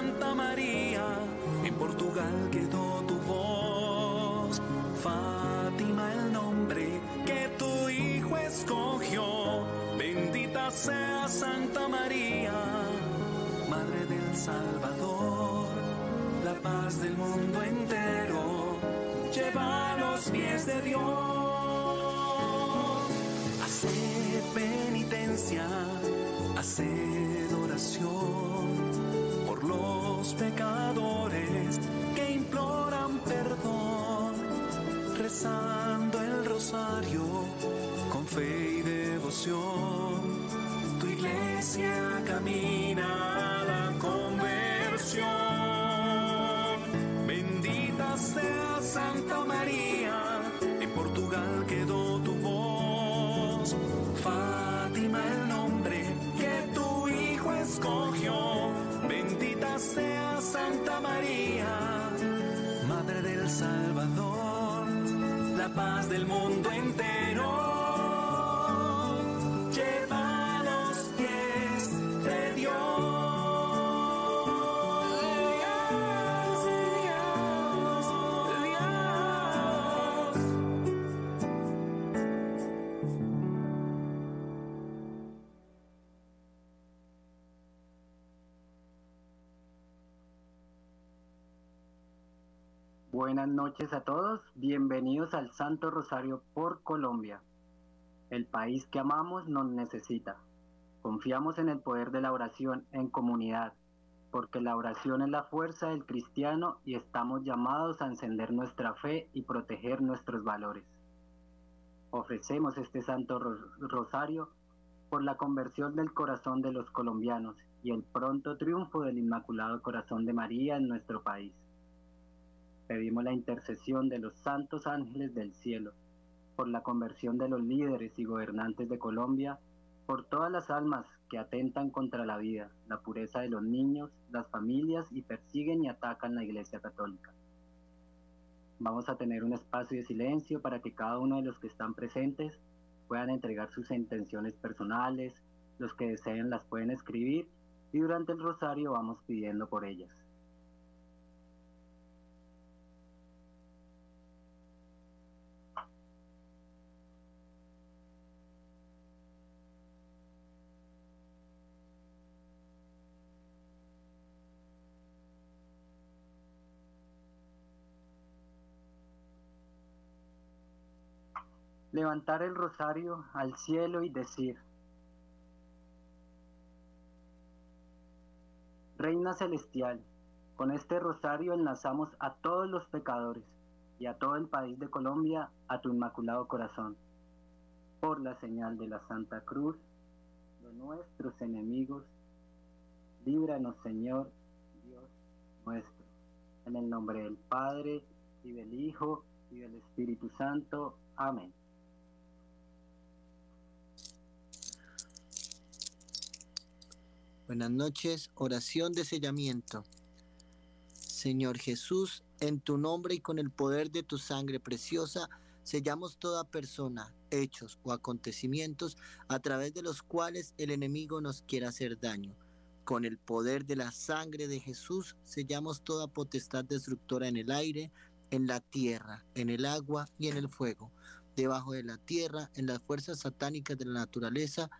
Santa María, en Portugal quedó tu voz. Fátima el nombre que tu hijo escogió, bendita sea Santa María, Madre del Salvador, la paz del mundo entero, lleva los pies de Dios. Hace penitencia, hace oración Buenas noches a todos, bienvenidos al Santo Rosario por Colombia. El país que amamos nos necesita. Confiamos en el poder de la oración en comunidad, porque la oración es la fuerza del cristiano y estamos llamados a encender nuestra fe y proteger nuestros valores. Ofrecemos este Santo Ro- Rosario por la conversión del corazón de los colombianos y el pronto triunfo del Inmaculado Corazón de María en nuestro país pedimos la intercesión de los santos ángeles del cielo, por la conversión de los líderes y gobernantes de Colombia, por todas las almas que atentan contra la vida, la pureza de los niños, las familias y persiguen y atacan la Iglesia Católica. Vamos a tener un espacio de silencio para que cada uno de los que están presentes puedan entregar sus intenciones personales, los que deseen las pueden escribir y durante el rosario vamos pidiendo por ellas. Levantar el rosario al cielo y decir, Reina Celestial, con este rosario enlazamos a todos los pecadores y a todo el país de Colombia a tu inmaculado corazón. Por la señal de la Santa Cruz, nuestros enemigos, líbranos Señor, Dios nuestro, en el nombre del Padre y del Hijo y del Espíritu Santo. Amén. Buenas noches, oración de sellamiento. Señor Jesús, en tu nombre y con el poder de tu sangre preciosa, sellamos toda persona, hechos o acontecimientos a través de los cuales el enemigo nos quiera hacer daño. Con el poder de la sangre de Jesús, sellamos toda potestad destructora en el aire, en la tierra, en el agua y en el fuego, debajo de la tierra, en las fuerzas satánicas de la naturaleza,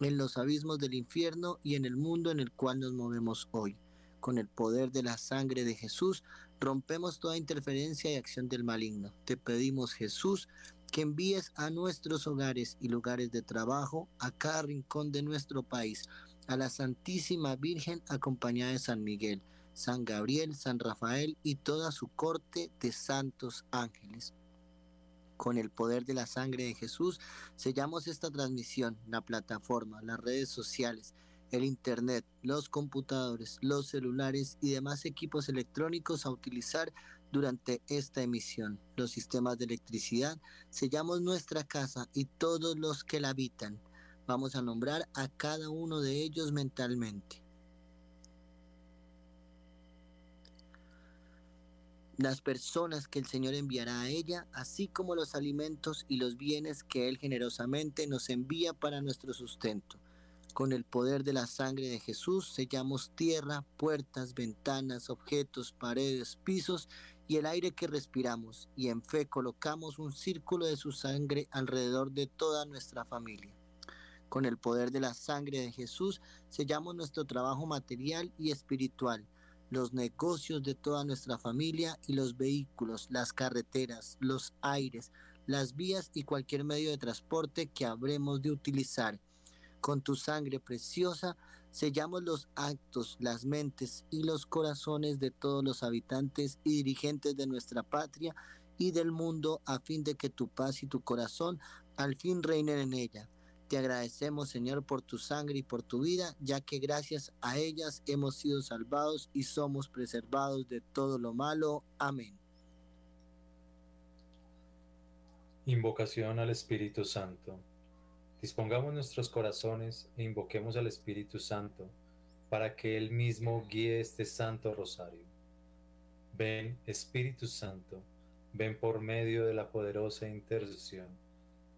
en los abismos del infierno y en el mundo en el cual nos movemos hoy. Con el poder de la sangre de Jesús, rompemos toda interferencia y acción del maligno. Te pedimos, Jesús, que envíes a nuestros hogares y lugares de trabajo, a cada rincón de nuestro país, a la Santísima Virgen acompañada de San Miguel, San Gabriel, San Rafael y toda su corte de santos ángeles con el poder de la sangre de Jesús, sellamos esta transmisión, la plataforma, las redes sociales, el Internet, los computadores, los celulares y demás equipos electrónicos a utilizar durante esta emisión. Los sistemas de electricidad, sellamos nuestra casa y todos los que la habitan. Vamos a nombrar a cada uno de ellos mentalmente. Las personas que el Señor enviará a ella, así como los alimentos y los bienes que Él generosamente nos envía para nuestro sustento. Con el poder de la sangre de Jesús sellamos tierra, puertas, ventanas, objetos, paredes, pisos y el aire que respiramos, y en fe colocamos un círculo de su sangre alrededor de toda nuestra familia. Con el poder de la sangre de Jesús sellamos nuestro trabajo material y espiritual, los negocios de toda nuestra familia y los vehículos, las carreteras, los aires, las vías y cualquier medio de transporte que habremos de utilizar. Con tu sangre preciosa sellamos los actos, las mentes y los corazones de todos los habitantes y dirigentes de nuestra patria y del mundo a fin de que tu paz y tu corazón al fin reinen en ella. Te agradecemos, Señor, por tu sangre y por tu vida, ya que gracias a ellas hemos sido salvados y somos preservados de todo lo malo. Amén. Invocación al Espíritu Santo. Dispongamos nuestros corazones e invoquemos al Espíritu Santo para que Él mismo guíe este Santo Rosario. Ven, Espíritu Santo, ven por medio de la poderosa intercesión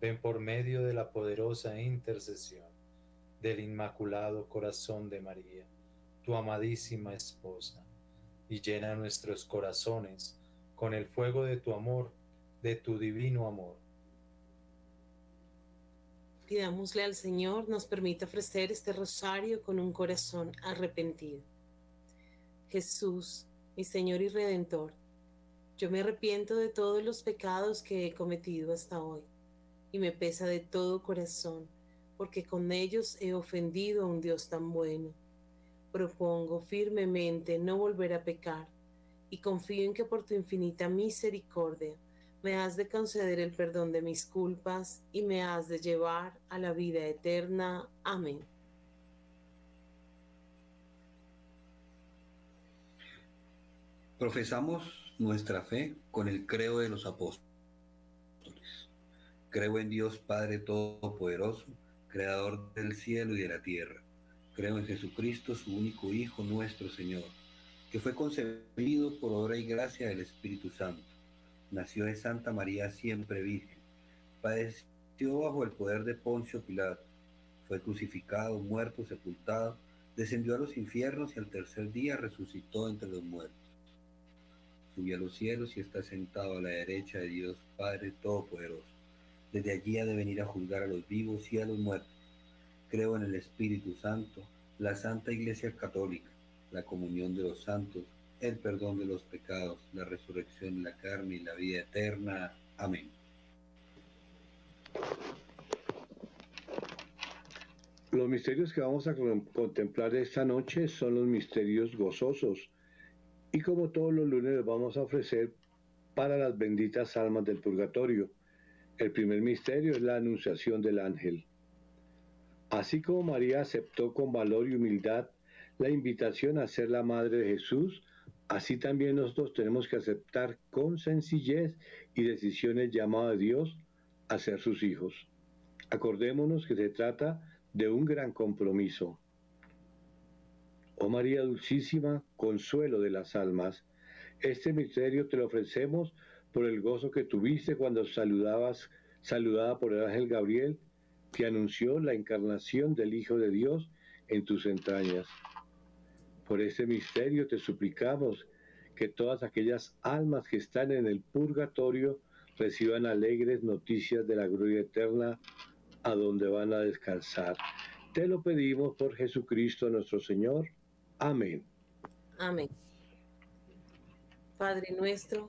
ven por medio de la poderosa intercesión del Inmaculado Corazón de María, tu amadísima esposa, y llena nuestros corazones con el fuego de tu amor, de tu divino amor Pidámosle al Señor nos permita ofrecer este rosario con un corazón arrepentido. Jesús, mi Señor y Redentor, yo me arrepiento de todos los pecados que he cometido hasta hoy y me pesa de todo corazón, porque con ellos he ofendido a un Dios tan bueno. Propongo firmemente no volver a pecar y confío en que por tu infinita misericordia me has de conceder el perdón de mis culpas y me has de llevar a la vida eterna. Amén. Profesamos nuestra fe con el creo de los apóstoles. Creo en Dios Padre Todopoderoso, Creador del cielo y de la tierra. Creo en Jesucristo, su único Hijo, nuestro Señor, que fue concebido por obra y gracia del Espíritu Santo nació de Santa María siempre Virgen, padeció bajo el poder de Poncio Pilato, fue crucificado, muerto, sepultado, descendió a los infiernos y al tercer día resucitó entre los muertos. Subió a los cielos y está sentado a la derecha de Dios Padre Todopoderoso. Desde allí ha de venir a juzgar a los vivos y a los muertos. Creo en el Espíritu Santo, la Santa Iglesia Católica, la comunión de los santos, el perdón de los pecados, la resurrección de la carne y la vida eterna. Amén. Los misterios que vamos a contemplar esta noche son los misterios gozosos y como todos los lunes los vamos a ofrecer para las benditas almas del purgatorio. El primer misterio es la anunciación del ángel. Así como María aceptó con valor y humildad la invitación a ser la madre de Jesús, Así también nosotros tenemos que aceptar con sencillez y decisión el llamado de Dios a ser sus hijos. Acordémonos que se trata de un gran compromiso. Oh María Dulcísima, consuelo de las almas, este misterio te lo ofrecemos por el gozo que tuviste cuando saludabas, saludada por el ángel Gabriel, que anunció la encarnación del Hijo de Dios en tus entrañas. Por ese misterio te suplicamos que todas aquellas almas que están en el purgatorio reciban alegres noticias de la gloria eterna a donde van a descansar. Te lo pedimos por Jesucristo nuestro Señor. Amén. Amén. Padre nuestro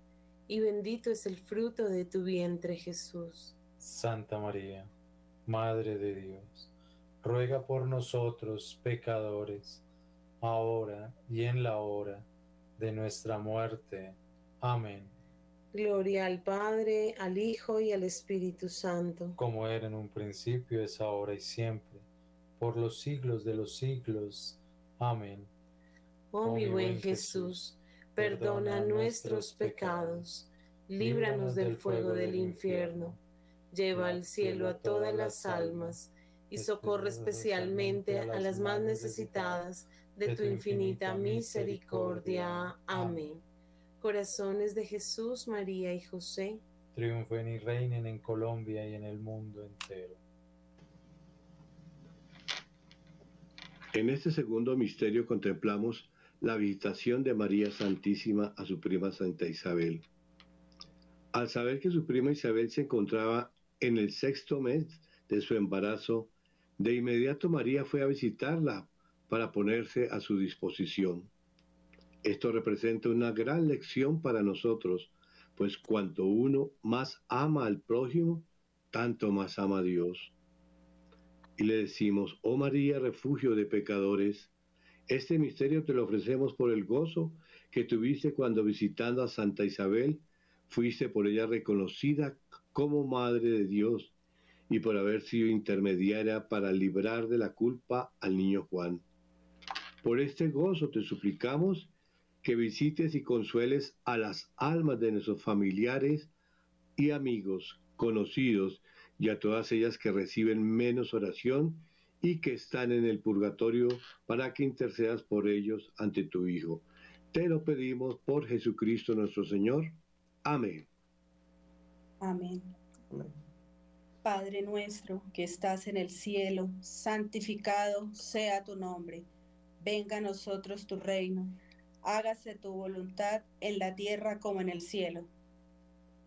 y bendito es el fruto de tu vientre Jesús. Santa María, Madre de Dios, ruega por nosotros pecadores, ahora y en la hora de nuestra muerte. Amén. Gloria al Padre, al Hijo y al Espíritu Santo. Como era en un principio, es ahora y siempre, por los siglos de los siglos. Amén. Oh, mi buen Jesús, perdona nuestros pecados, líbranos del fuego del infierno, lleva al cielo a todas las almas y socorre especialmente a las más necesitadas de tu infinita misericordia. Amén. Corazones de Jesús, María y José, triunfen y reinen en Colombia y en el mundo entero. En este segundo misterio contemplamos la visitación de María Santísima a su prima Santa Isabel. Al saber que su prima Isabel se encontraba en el sexto mes de su embarazo, de inmediato María fue a visitarla para ponerse a su disposición. Esto representa una gran lección para nosotros, pues cuanto uno más ama al prójimo, tanto más ama a Dios. Y le decimos, oh María, refugio de pecadores, este misterio te lo ofrecemos por el gozo que tuviste cuando visitando a Santa Isabel, fuiste por ella reconocida como Madre de Dios y por haber sido intermediaria para librar de la culpa al niño Juan. Por este gozo te suplicamos que visites y consueles a las almas de nuestros familiares y amigos, conocidos, y a todas ellas que reciben menos oración y que están en el purgatorio para que intercedas por ellos ante tu Hijo. Te lo pedimos por Jesucristo nuestro Señor. Amén. Amén. Padre nuestro que estás en el cielo, santificado sea tu nombre. Venga a nosotros tu reino. Hágase tu voluntad en la tierra como en el cielo.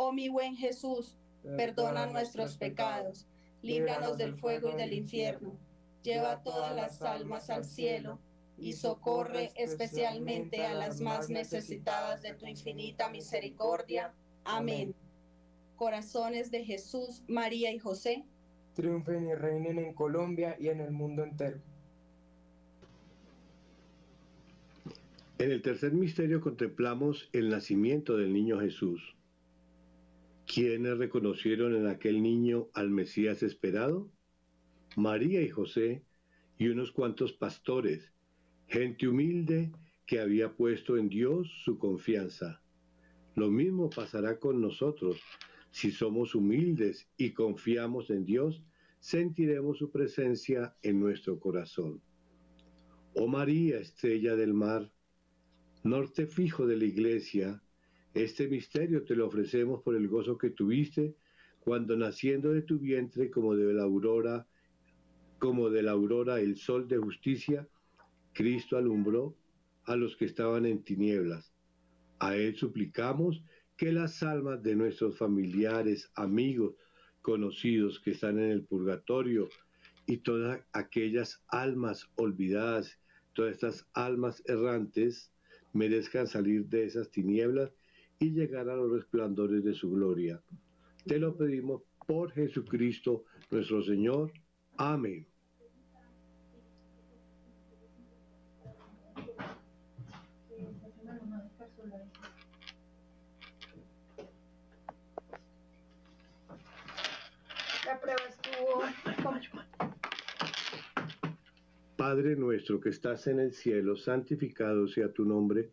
Oh mi buen Jesús, perdona nuestros pecados, líbranos del fuego y del infierno, lleva todas las almas al cielo y socorre especialmente a las más necesitadas de tu infinita misericordia. Amén. Corazones de Jesús, María y José, triunfen y reinen en Colombia y en el mundo entero. En el tercer misterio contemplamos el nacimiento del niño Jesús. ¿Quiénes reconocieron en aquel niño al Mesías esperado? María y José y unos cuantos pastores, gente humilde que había puesto en Dios su confianza. Lo mismo pasará con nosotros. Si somos humildes y confiamos en Dios, sentiremos su presencia en nuestro corazón. Oh María, estrella del mar, norte fijo de la iglesia, este misterio te lo ofrecemos por el gozo que tuviste cuando naciendo de tu vientre como de la aurora, como de la aurora el sol de justicia, Cristo alumbró a los que estaban en tinieblas. A Él suplicamos que las almas de nuestros familiares, amigos, conocidos que están en el purgatorio y todas aquellas almas olvidadas, todas estas almas errantes, merezcan salir de esas tinieblas y llegar a los resplandores de su gloria. Te lo pedimos por Jesucristo nuestro Señor. Amén. La prueba estuvo... Padre nuestro que estás en el cielo, santificado sea tu nombre.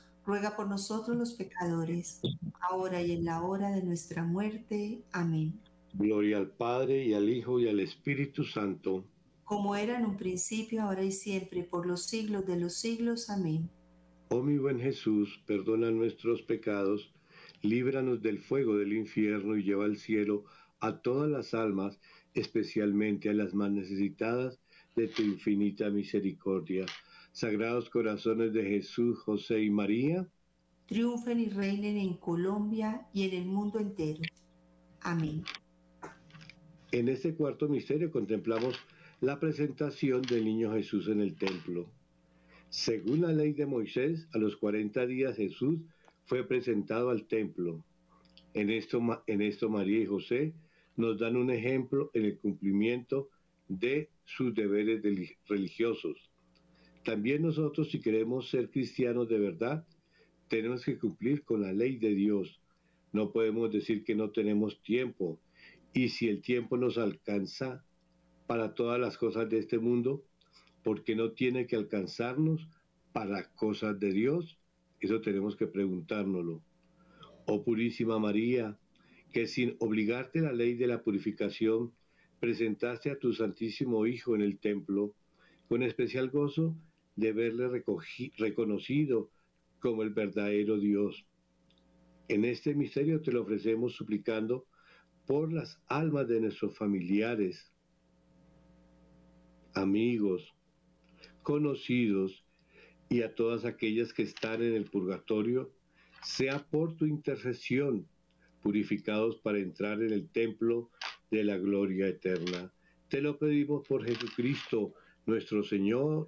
ruega por nosotros los pecadores, ahora y en la hora de nuestra muerte. Amén. Gloria al Padre y al Hijo y al Espíritu Santo. Como era en un principio, ahora y siempre, por los siglos de los siglos. Amén. Oh mi buen Jesús, perdona nuestros pecados, líbranos del fuego del infierno y lleva al cielo a todas las almas, especialmente a las más necesitadas de tu infinita misericordia. Sagrados corazones de Jesús, José y María, triunfen y reinen en Colombia y en el mundo entero. Amén. En este cuarto misterio contemplamos la presentación del niño Jesús en el templo. Según la ley de Moisés, a los 40 días Jesús fue presentado al templo. En esto, en esto María y José nos dan un ejemplo en el cumplimiento de sus deberes religiosos. También nosotros, si queremos ser cristianos de verdad, tenemos que cumplir con la ley de Dios. No podemos decir que no tenemos tiempo. Y si el tiempo nos alcanza para todas las cosas de este mundo, ¿por qué no tiene que alcanzarnos para cosas de Dios? Eso tenemos que preguntárnoslo. Oh Purísima María, que sin obligarte la ley de la purificación, presentaste a tu Santísimo Hijo en el templo, con especial gozo de verle reconocido como el verdadero Dios. En este misterio te lo ofrecemos suplicando por las almas de nuestros familiares, amigos, conocidos y a todas aquellas que están en el purgatorio, sea por tu intercesión, purificados para entrar en el templo de la gloria eterna. Te lo pedimos por Jesucristo, nuestro Señor.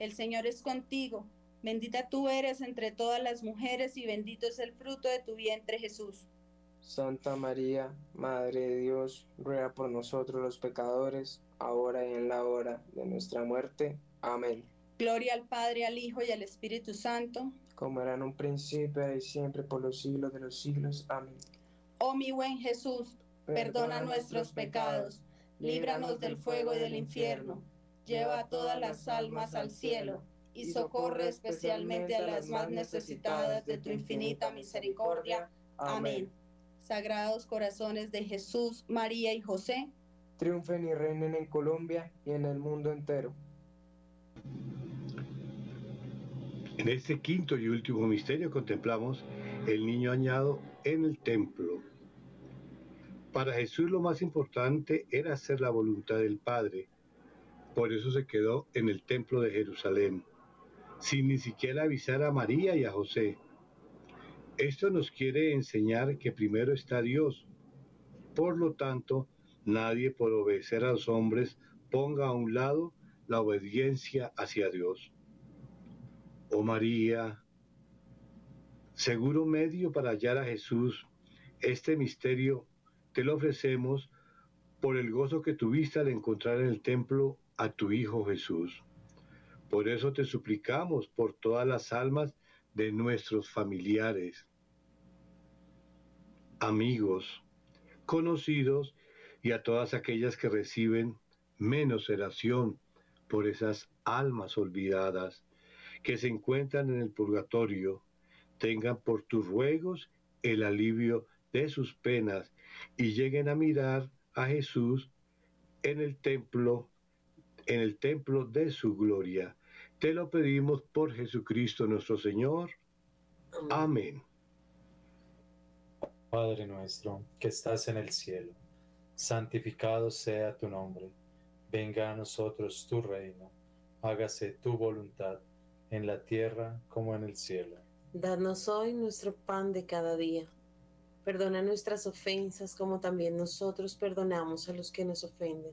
El Señor es contigo. Bendita tú eres entre todas las mujeres y bendito es el fruto de tu vientre Jesús. Santa María, Madre de Dios, ruega por nosotros los pecadores, ahora y en la hora de nuestra muerte. Amén. Gloria al Padre, al Hijo y al Espíritu Santo. Como era en un principio y siempre por los siglos de los siglos. Amén. Oh mi buen Jesús, perdona nuestros pecados, líbranos del fuego y del infierno, lleva a todas las almas al cielo y socorre especialmente a las más necesitadas de tu infinita misericordia. Amén. Sagrados corazones de Jesús, María y José, triunfen y reinen en Colombia y en el mundo entero. En este quinto y último misterio contemplamos el niño añado en el templo. Para Jesús lo más importante era hacer la voluntad del Padre. Por eso se quedó en el templo de Jerusalén, sin ni siquiera avisar a María y a José. Esto nos quiere enseñar que primero está Dios. Por lo tanto, nadie por obedecer a los hombres ponga a un lado la obediencia hacia Dios. Oh María, seguro medio para hallar a Jesús, este misterio te lo ofrecemos por el gozo que tuviste al encontrar en el templo a tu Hijo Jesús. Por eso te suplicamos por todas las almas de nuestros familiares, amigos, conocidos y a todas aquellas que reciben menos oración por esas almas olvidadas que se encuentran en el purgatorio, tengan por tus ruegos el alivio de sus penas y lleguen a mirar a Jesús en el templo, en el templo de su gloria. Te lo pedimos por Jesucristo nuestro Señor. Amén. Padre nuestro, que estás en el cielo, santificado sea tu nombre. Venga a nosotros tu reino. Hágase tu voluntad en la tierra como en el cielo. Danos hoy nuestro pan de cada día. Perdona nuestras ofensas como también nosotros perdonamos a los que nos ofenden.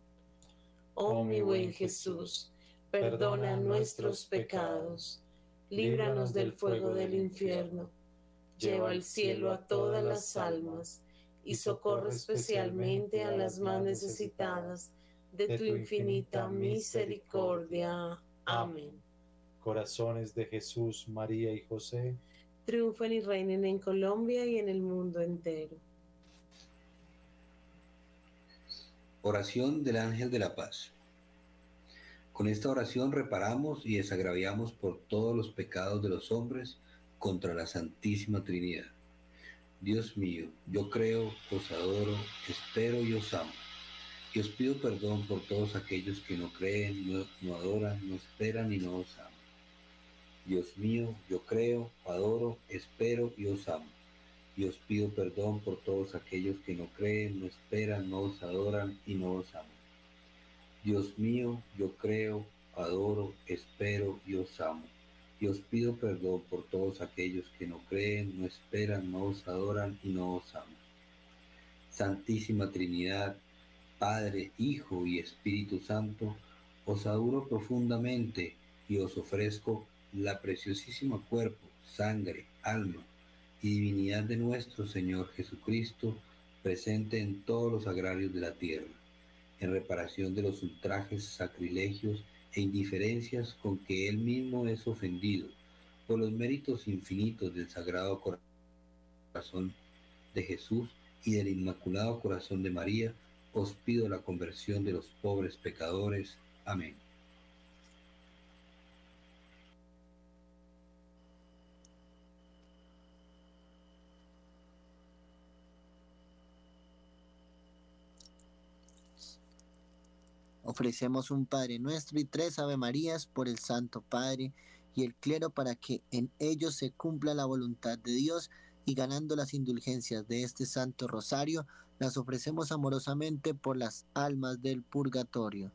Oh, mi buen Jesús, perdona nuestros pecados, líbranos del fuego del infierno, lleva al cielo a todas las almas y socorre especialmente a las más necesitadas de tu infinita misericordia. Amén. Corazones de Jesús, María y José, triunfen y reinen en Colombia y en el mundo entero. Oración del Ángel de la Paz. Con esta oración reparamos y desagraviamos por todos los pecados de los hombres contra la Santísima Trinidad. Dios mío, yo creo, os adoro, espero y os amo. Y os pido perdón por todos aquellos que no creen, no, adoran, no esperan y no os aman. Dios mío, yo creo, adoro, espero y os amo. Y os pido perdón por todos aquellos que no creen, no esperan, no os adoran y no os aman. Dios mío, yo creo, adoro, espero y os amo. Y os pido perdón por todos aquellos que no creen, no esperan, no os adoran y no os aman. Santísima Trinidad, Padre, Hijo y Espíritu Santo, os adoro profundamente y os ofrezco la preciosísima cuerpo, sangre, alma y divinidad de nuestro Señor Jesucristo, presente en todos los agrarios de la tierra, en reparación de los ultrajes, sacrilegios e indiferencias con que Él mismo es ofendido, por los méritos infinitos del Sagrado Corazón de Jesús y del Inmaculado Corazón de María, os pido la conversión de los pobres pecadores. Amén. Ofrecemos un Padre nuestro y tres Ave Marías por el Santo Padre y el clero para que en ellos se cumpla la voluntad de Dios y ganando las indulgencias de este Santo Rosario, las ofrecemos amorosamente por las almas del purgatorio.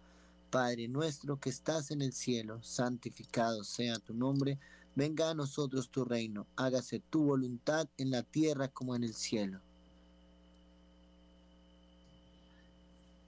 Padre nuestro que estás en el cielo, santificado sea tu nombre, venga a nosotros tu reino, hágase tu voluntad en la tierra como en el cielo.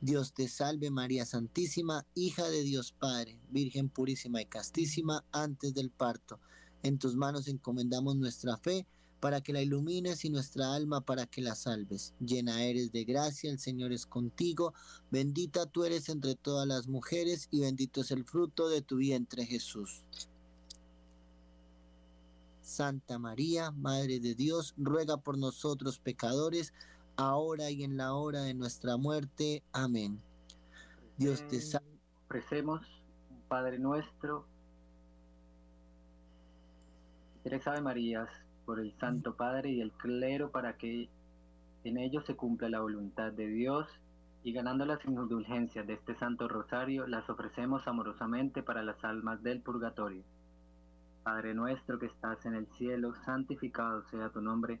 Dios te salve María Santísima, hija de Dios Padre, Virgen purísima y castísima antes del parto. En tus manos encomendamos nuestra fe para que la ilumines y nuestra alma para que la salves. Llena eres de gracia, el Señor es contigo, bendita tú eres entre todas las mujeres y bendito es el fruto de tu vientre Jesús. Santa María, Madre de Dios, ruega por nosotros pecadores, ahora y en la hora de nuestra muerte. Amén. Dios te salve. Ofrecemos, Padre nuestro, tres Ave Marías por el Santo Padre y el clero para que en ellos se cumpla la voluntad de Dios y ganando las indulgencias de este Santo Rosario las ofrecemos amorosamente para las almas del purgatorio. Padre nuestro que estás en el cielo, santificado sea tu nombre,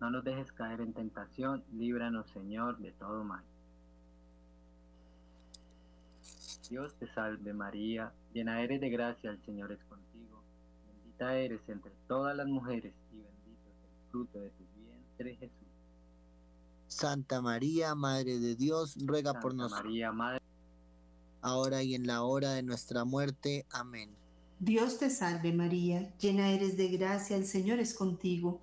No nos dejes caer en tentación, líbranos Señor de todo mal. Dios te salve María, llena eres de gracia, el Señor es contigo, bendita eres entre todas las mujeres y bendito es el fruto de tu vientre Jesús. Santa María, Madre de Dios, ruega Santa por nosotros, María, Madre, ahora y en la hora de nuestra muerte. Amén. Dios te salve María, llena eres de gracia, el Señor es contigo.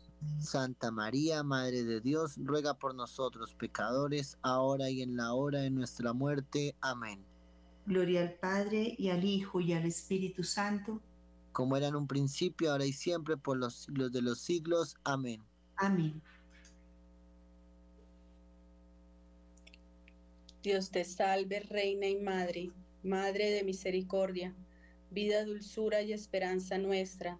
Santa María, Madre de Dios, ruega por nosotros pecadores, ahora y en la hora de nuestra muerte. Amén. Gloria al Padre y al Hijo y al Espíritu Santo. Como era en un principio, ahora y siempre, por los siglos de los siglos. Amén. Amén. Dios te salve, Reina y Madre, Madre de misericordia, vida, dulzura y esperanza nuestra.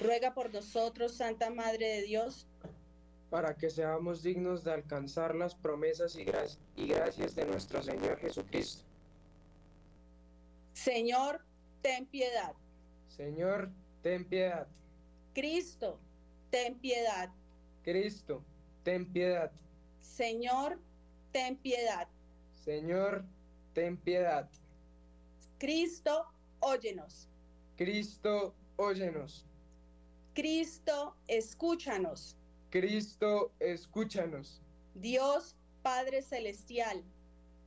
Ruega por nosotros, Santa Madre de Dios, para que seamos dignos de alcanzar las promesas y, gra- y gracias de nuestro Señor Jesucristo. Señor, ten piedad. Señor, ten piedad. Cristo, ten piedad. Cristo, ten piedad. Señor, ten piedad. Señor, ten piedad. Cristo, óyenos. Cristo, óyenos. Cristo, escúchanos. Cristo, escúchanos. Dios Padre Celestial,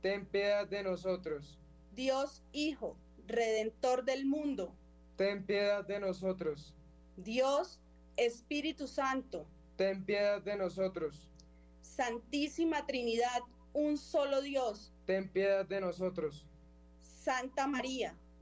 Ten piedad de nosotros. Dios Hijo, Redentor del mundo, Ten piedad de nosotros. Dios Espíritu Santo, Ten piedad de nosotros. Santísima Trinidad, un solo Dios, Ten piedad de nosotros. Santa María,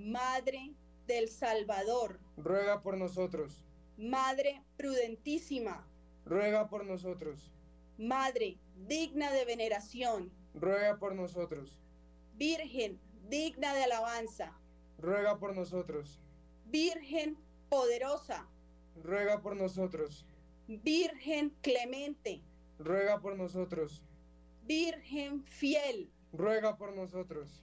Madre del Salvador, ruega por nosotros. Madre prudentísima, ruega por nosotros. Madre digna de veneración, ruega por nosotros. Virgen digna de alabanza, ruega por nosotros. Virgen poderosa, ruega por nosotros. Virgen clemente, ruega por nosotros. Virgen fiel, ruega por nosotros.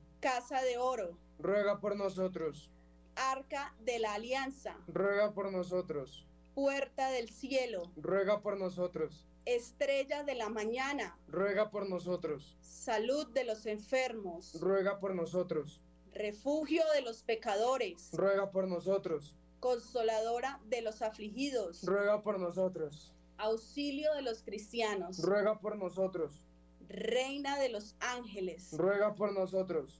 Casa de oro, ruega por nosotros. Arca de la alianza, ruega por nosotros. Puerta del cielo, ruega por nosotros. Estrella de la mañana, ruega por nosotros. Salud de los enfermos, ruega por nosotros. Refugio de los pecadores, ruega por nosotros. Consoladora de los afligidos, ruega por nosotros. Auxilio de los cristianos, ruega por nosotros. Reina de los ángeles, ruega por nosotros.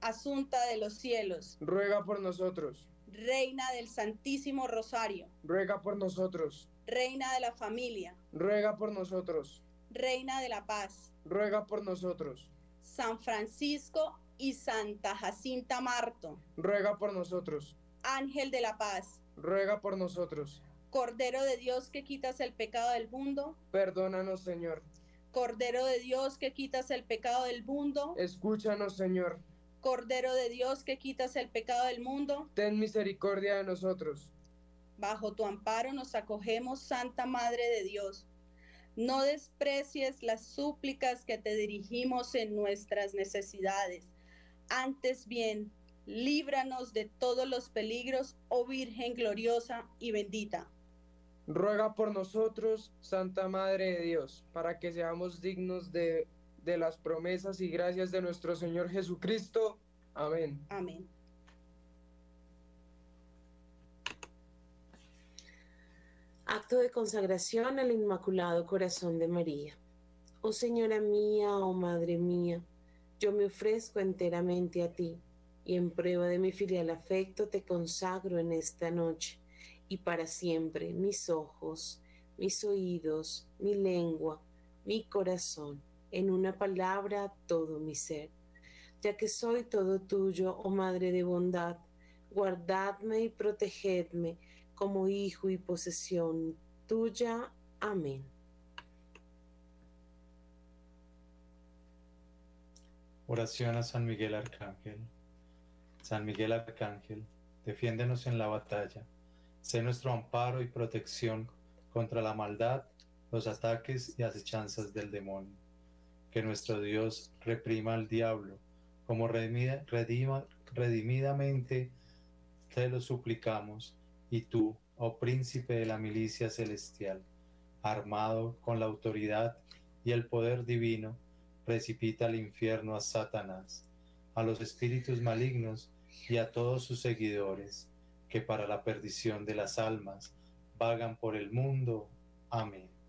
asunta de los cielos, ruega por nosotros. Reina del Santísimo Rosario, ruega por nosotros. Reina de la familia, ruega por nosotros. Reina de la paz, ruega por nosotros. San Francisco y Santa Jacinta Marto, ruega por nosotros. Ángel de la paz, ruega por nosotros. Cordero de Dios que quitas el pecado del mundo, perdónanos Señor. Cordero de Dios que quitas el pecado del mundo, escúchanos Señor. Cordero de Dios que quitas el pecado del mundo, ten misericordia de nosotros. Bajo tu amparo nos acogemos, Santa Madre de Dios. No desprecies las súplicas que te dirigimos en nuestras necesidades. Antes bien, líbranos de todos los peligros, oh Virgen gloriosa y bendita. Ruega por nosotros, Santa Madre de Dios, para que seamos dignos de, de las promesas y gracias de nuestro Señor Jesucristo. Amén. Amén. Acto de consagración al Inmaculado Corazón de María. Oh Señora mía, oh Madre mía, yo me ofrezco enteramente a ti y en prueba de mi filial afecto te consagro en esta noche y para siempre mis ojos, mis oídos, mi lengua, mi corazón, en una palabra todo mi ser. Ya que soy todo tuyo, oh Madre de bondad, guardadme y protegedme como hijo y posesión tuya. Amén. Oración a San Miguel Arcángel. San Miguel Arcángel, defiéndenos en la batalla. Sé nuestro amparo y protección contra la maldad, los ataques y acechanzas del demonio. Que nuestro Dios reprima al diablo, como redimida, redima, redimidamente te lo suplicamos y tú, oh príncipe de la milicia celestial, armado con la autoridad y el poder divino, precipita al infierno a Satanás, a los espíritus malignos y a todos sus seguidores, que para la perdición de las almas vagan por el mundo. Amén.